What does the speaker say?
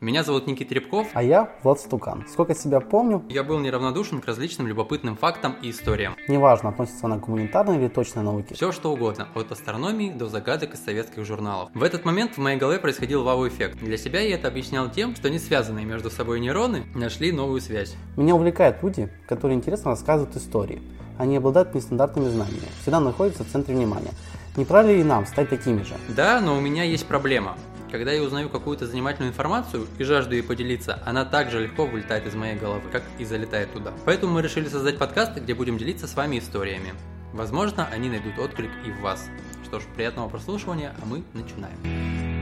Меня зовут Никита Рябков. А я Влад Стукан. Сколько себя помню, Я был неравнодушен к различным любопытным фактам и историям. неважно, относится она к гуманитарной или точной науке. Все что угодно, от астрономии до загадок из советских журналов. В этот момент в моей голове происходил вау-эффект. Для себя я это объяснял тем, что не связанные между собой нейроны нашли новую связь. Меня увлекают люди, которые интересно рассказывают истории. Они обладают нестандартными знаниями, всегда находятся в центре внимания. Не пора ли нам стать такими же? Да, но у меня есть проблема. Когда я узнаю какую-то занимательную информацию и жажду ей поделиться, она так же легко вылетает из моей головы, как и залетает туда. Поэтому мы решили создать подкаст, где будем делиться с вами историями. Возможно, они найдут отклик и в вас. Что ж, приятного прослушивания, а мы начинаем.